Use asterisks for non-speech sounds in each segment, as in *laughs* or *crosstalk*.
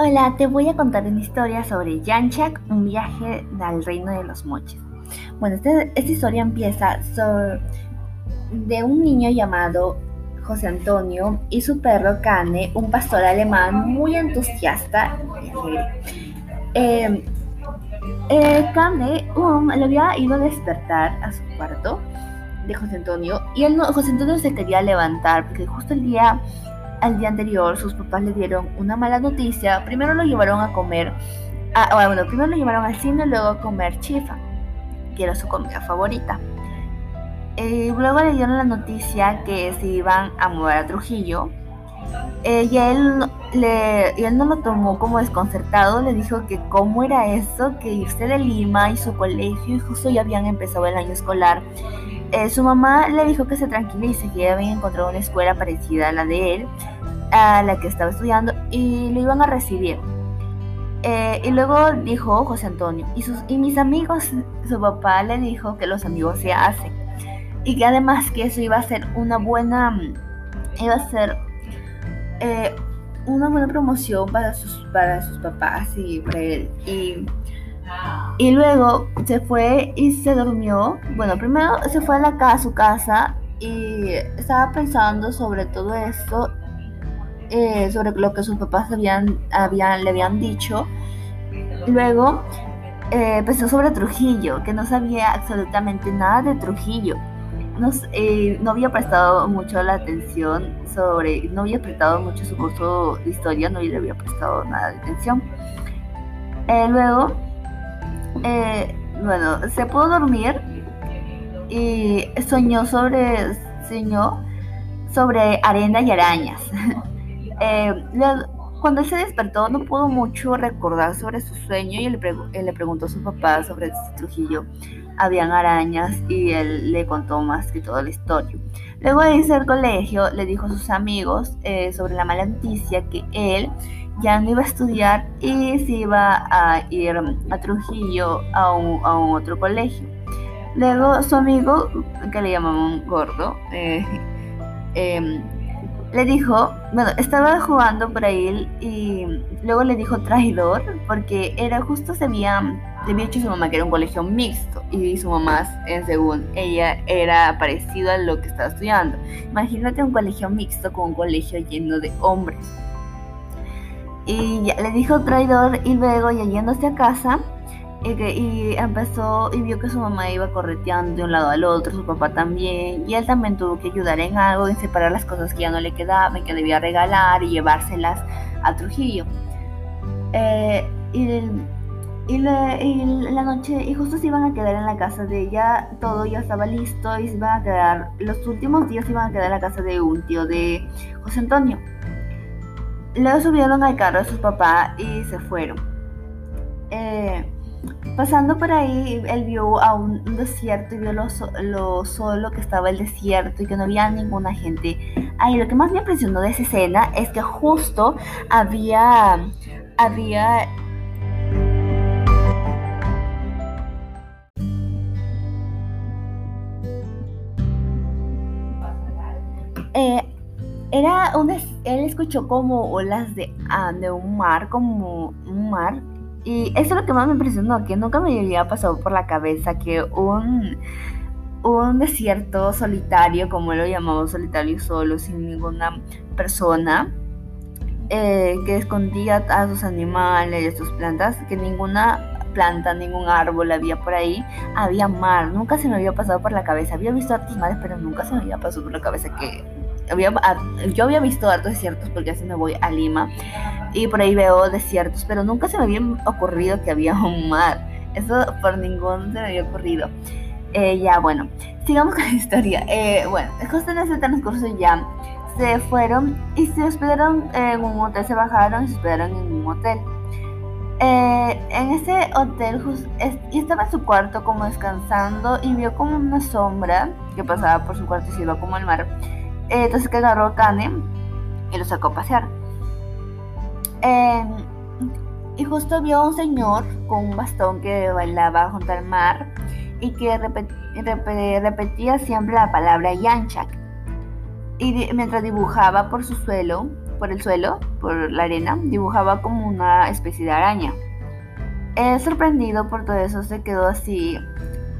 Hola, te voy a contar una historia sobre Yanchak, un viaje al reino de los moches. Bueno, este, esta historia empieza de un niño llamado José Antonio y su perro Cane, un pastor alemán muy entusiasta eh, eh, Cane um, le había ido a despertar a su cuarto de José Antonio y él José Antonio se quería levantar porque justo el día al día anterior sus papás le dieron una mala noticia. Primero lo llevaron a comer, a, bueno, primero lo llevaron al cine luego a comer chifa, que era su comida favorita. Eh, luego le dieron la noticia que se iban a mudar a Trujillo. Eh, y, él, le, y él no lo tomó como desconcertado, le dijo que cómo era eso, que irse de Lima y su colegio, y justo ya habían empezado el año escolar. Eh, su mamá le dijo que se tranquilice, que ella había encontrado una escuela parecida a la de él, a la que estaba estudiando, y lo iban a recibir. Eh, y luego dijo José Antonio, y, sus, y mis amigos, su papá le dijo que los amigos se hacen, y que además que eso iba a ser una buena, iba a ser eh, una buena promoción para sus, para sus papás y para él. Y y luego se fue y se durmió. Bueno, primero se fue a, la casa, a su casa y estaba pensando sobre todo esto, eh, sobre lo que sus papás habían, habían, le habían dicho. Luego eh, pensó sobre Trujillo, que no sabía absolutamente nada de Trujillo. No, eh, no, había prestado mucho la atención sobre, no había prestado mucho su curso de historia, no le había prestado nada de atención. luego eh, bueno, se pudo dormir y soñó sobre, soñó sobre arena y arañas. *laughs* Eh, cuando él se despertó no pudo mucho recordar sobre su sueño y le, le preguntó a su papá sobre Trujillo. Habían arañas y él le contó más que toda la historia. Luego de irse al colegio, le dijo a sus amigos eh, sobre la mala noticia que él ya no iba a estudiar y se iba a ir a Trujillo a un, otro colegio. Luego su amigo, que le llamaban gordo, eh, em, le dijo, bueno, estaba jugando por ahí y luego le dijo traidor porque era justo se había, le había dicho a su mamá que era un colegio mixto y su mamá, en según ella, era parecido a lo que estaba estudiando. Imagínate un colegio mixto con un colegio lleno de hombres. Y ya, le dijo traidor y luego ya yéndose a casa y, y, empezó y vio que su mamá iba correteando de un lado al otro, su papá también, y él también tuvo que ayudar en algo, en separar las cosas que ya no le quedaban, que debía regalar y llevárselas a Trujillo. Eh, y, y, la noche, y justo se iban a quedar en la casa de ella, todo ya estaba listo y se iban a quedar, los últimos días se iban a quedar en la casa de un tío de José Antonio. Luego subieron al carro de sus papás y se fueron. Eh, pasando por ahí, él vio a un, desierto y vio lo, solo que estaba el desierto y que no había ninguna gente. Ahí lo que más me impresionó de esa escena es que justo había, había él escuchó como olas de, ah, de un mar, como un mar. Y eso es lo que más me impresionó, que nunca me había pasado por la cabeza que un, un desierto solitario, como lo llamamos solitario solo, sin ninguna persona, eh, que escondía a sus animales y a sus plantas, que ninguna planta, ningún árbol había por ahí, había mar. Nunca se me había pasado por la cabeza. Había visto otros mares, pero nunca se me había pasado por la cabeza que yo había visto hartos desiertos porque así me voy a Lima y por ahí veo desiertos, pero nunca se me había ocurrido que había un mar. Eso por ningún se me había ocurrido. Eh, ya, bueno, sigamos con la historia. Eh, bueno, justo en ese transcurso ya se fueron y se hospedaron en un hotel, se bajaron y se hospedaron en un hotel. Eh, en ese hotel y estaba en su cuarto como descansando y vio como una sombra que pasaba por su cuarto y se iba como al mar. Eh, entonces que agarró a Kane y lo sacó a pasear. Em, y justo vio a un señor con un bastón que bailaba junto al mar y que repetía siempre la palabra Yanchak. Y mientras dibujaba por su suelo, por el suelo, por la arena, dibujaba como una especie de araña. Él, sorprendido por todo eso, se quedó así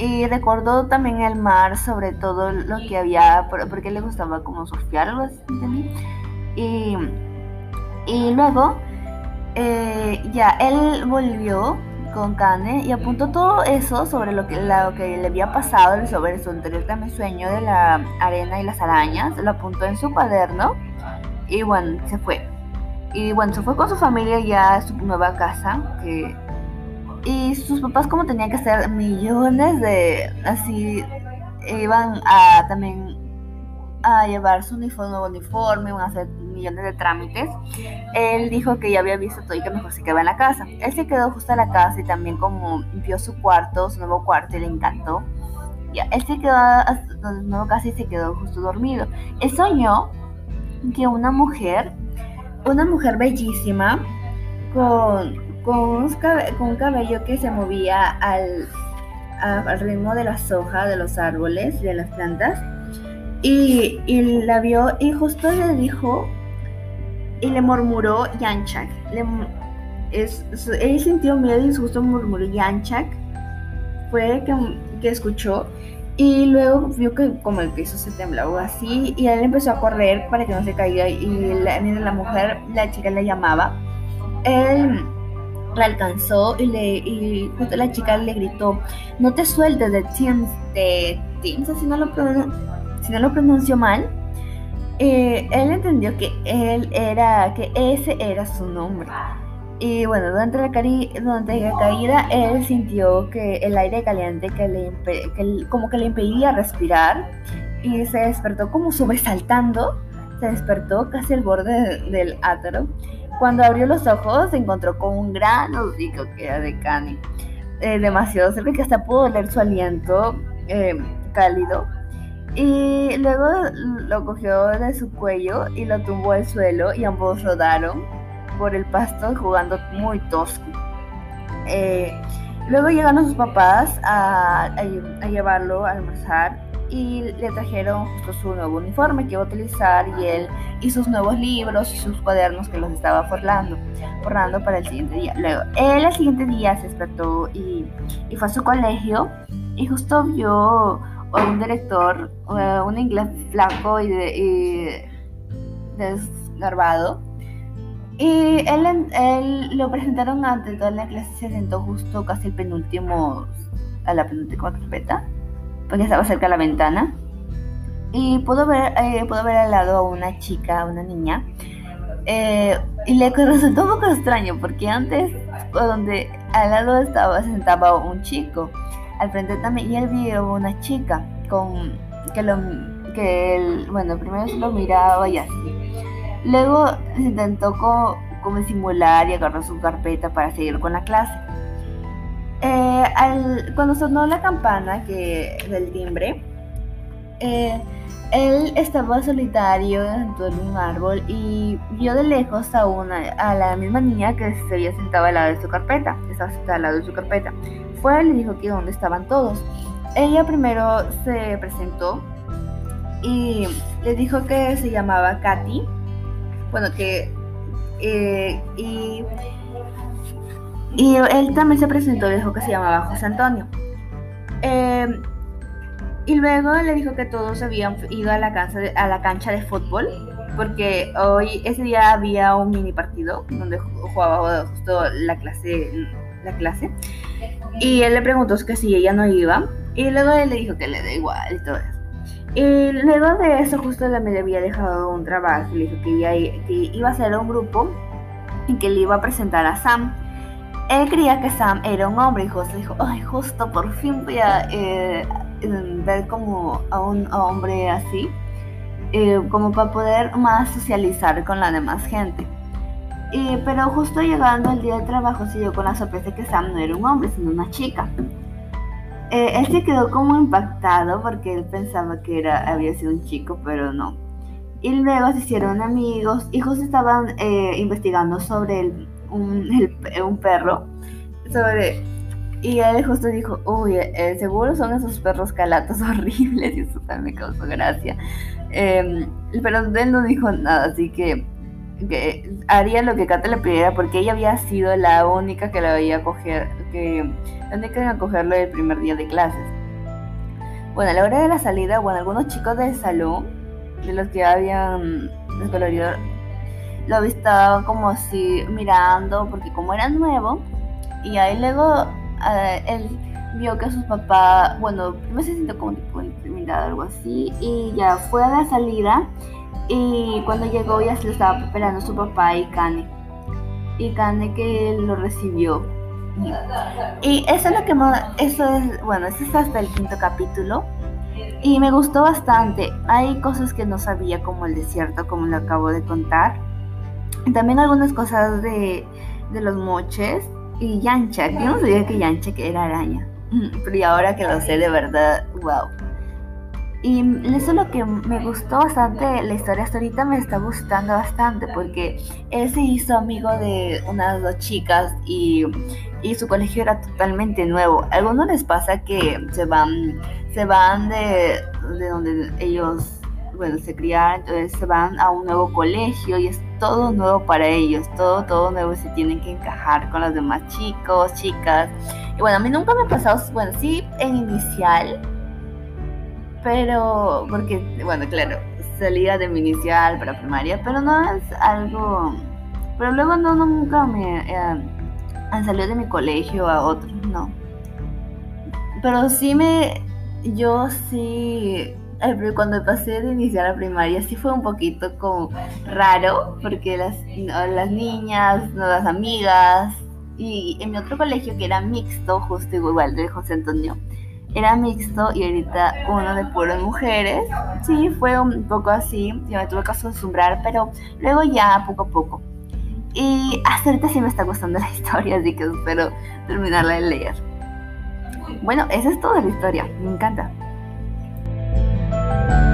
y recordó también el mar, sobre todo lo que había, porque le gustaba como surfear, algo así, Y, y luego, eh, ya, él volvió con Kane y apuntó todo eso sobre lo que, lo que le había pasado, sobre su anterior también sueño de la arena y las arañas, lo apuntó en su cuaderno y bueno, se fue. Y bueno, se fue con su familia ya a su nueva casa, que, y sus papás como tenían que hacer millones de, así, iban a también a llevar su uniforme, nuevo uniforme, iban a hacer millones de trámites. Él dijo que ya había visto todo y que mejor se quedaba en la casa. Él se quedó justo en la casa y también como vio su cuarto, su nuevo cuarto y le encantó. Ya, él se quedó hasta nuevo casa y se quedó justo dormido. Él soñó que una mujer, una mujer bellísima, con, con, un, cabello que se movía al, al ritmo de las hojas de los árboles, de las plantas, y, y, la vio y justo le dijo y le murmuró Yanchak. Le, es, él sintió miedo y justo murmuró Yanchak. Fue que, que escuchó y luego vio que como el piso se temblaba así y él empezó a correr para que no se caiga y la, la mujer, la chica le llamaba. Él la alcanzó y, le, y justo la chica le gritó, no te sueltes de Teams, de Teams, si no lo, si no lo pronuncio mal. Eh, él entendió que él era, que ese era su nombre. Y bueno, durante la, durante la caída él sintió que el aire caliente que le que como que le impedía respirar y se despertó como sobresaltando, se despertó casi al borde del átaro. Cuando abrió los ojos se encontró con un gran hocico que era de Cani, eh, demasiado cerca que hasta pudo oler su aliento eh, cálido. Y luego lo cogió de su cuello y lo tumbó al suelo y ambos rodaron por el pasto jugando muy tosco. Eh, luego llegaron sus papás a, a, llevarlo a almorzar y le trajeron justo su nuevo uniforme que iba a utilizar y él y sus nuevos libros y sus cuadernos que los estaba forrando, forrando para el siguiente día. Luego, él el siguiente día se despertó y, y fue a su colegio y justo vio a un director, eh, un inglés flaco y, de, y desgarbado y él, él lo presentaron ante toda la clase, se sentó justo casi el penúltimo, a la penúltima carpeta, porque estaba cerca de la ventana. Y pudo ver, eh, ver al lado a una chica, una niña. Eh, y le resultó un poco extraño, porque antes, donde al lado estaba, se sentaba un chico, al frente también, y él vio una chica con que lo que bueno, primero se lo miraba y así. Luego intentó como, simular y agarró su carpeta para seguir con la clase. Eh, cuando sonó la campana que, del timbre, eh, él estaba solitario dentro de un árbol y vio de lejos a, una, a la misma niña que se había sentado al lado de su carpeta. Estaba sentada al lado de su carpeta. Fue y le dijo que dónde estaban todos. Ella primero se presentó y le dijo que se llamaba Katy bueno, que... Eh, y, y él también se presentó, dijo que se llamaba José Antonio. Eh, y luego le dijo que todos habían ido a la, cancha de, a la cancha de fútbol, porque hoy, ese día había un mini partido donde jugaba justo la clase, la clase. Y él le preguntó que si ella no iba, y luego él le dijo que le da igual y todo eso. Y luego de eso, justo la me había dejado un trabajo. Le dijo que, iba a hacer un grupo y que le iba a presentar a Sam. Él creía que Sam era un hombre y justo dijo, ay, justo por fin voy a eh, ver como a un hombre así, eh, como para poder más socializar con la demás gente. pero justo llegando el día de trabajo se dio con la sorpresa que Sam no era un hombre, sino una chica. Eh, él se quedó como impactado porque él pensaba que era, había sido un chico, pero no. Y luego se hicieron amigos y justo estaban eh, investigando sobre un, un, perro. Sobre, y él justo dijo, uy, eh, seguro son esos perros calatos *laughs* horribles y eso también me causó gracia. Em, pero él no dijo nada, así que que haría lo que Kate le pidiera porque ella había sido la única que la veía coger, que la única en acogerlo el primer día de clases. Bueno, a la hora de la salida, bueno, algunos chicos del salón, de los que habían descolorido, lo estaba como así mirando, porque como era nuevo, y ahí luego eh, él vio que sus papás, bueno, no se sintió como tipo intimidado algo así, y ya fue a la salida y cuando llegó ya se lo estaba preparando su papá y Kane. Y Kane que lo recibió. Y eso es lo que eso es, bueno, eso es hasta el quinto capítulo. Y me gustó bastante. Hay cosas que no sabía como el desierto, como lo acabo de contar. Y también algunas cosas de, de los moches y Yancha. Yo no sabía que Yancha que era araña. Pero ahora que lo sé de verdad, wow. Y eso es lo que me gustó bastante la historia. Hasta ahorita me está gustando bastante porque él se hizo amigo de unas dos chicas y, y su colegio era totalmente nuevo. A algunos les pasa que se van, se van de, de donde ellos bueno, se criaron, entonces se van a un nuevo colegio y es todo nuevo para ellos, todo, todo nuevo, se tienen que encajar con los demás chicos, chicas. Y bueno, a mí nunca me ha pasado, bueno, sí en inicial, pero, porque, bueno, claro, salía de mi inicial para primaria, pero no es algo, pero luego no, nunca me eh, salido de mi colegio a otro, no. Pero sí me, yo sí, cuando pasé de inicial a primaria sí fue un poquito como raro, porque las, las niñas, nuevas amigas, y en mi otro colegio que era mixto, justo igual de José Antonio, era mixto y ahorita uno de puras mujeres. Sí, fue un poco así, yo me tuve que acostumbrar, pero luego ya poco a poco. Y hasta ahorita sí me está gustando la *laughs* historia, así que espero terminarla de leer. Bueno, esa es toda la historia, me encanta. Bye.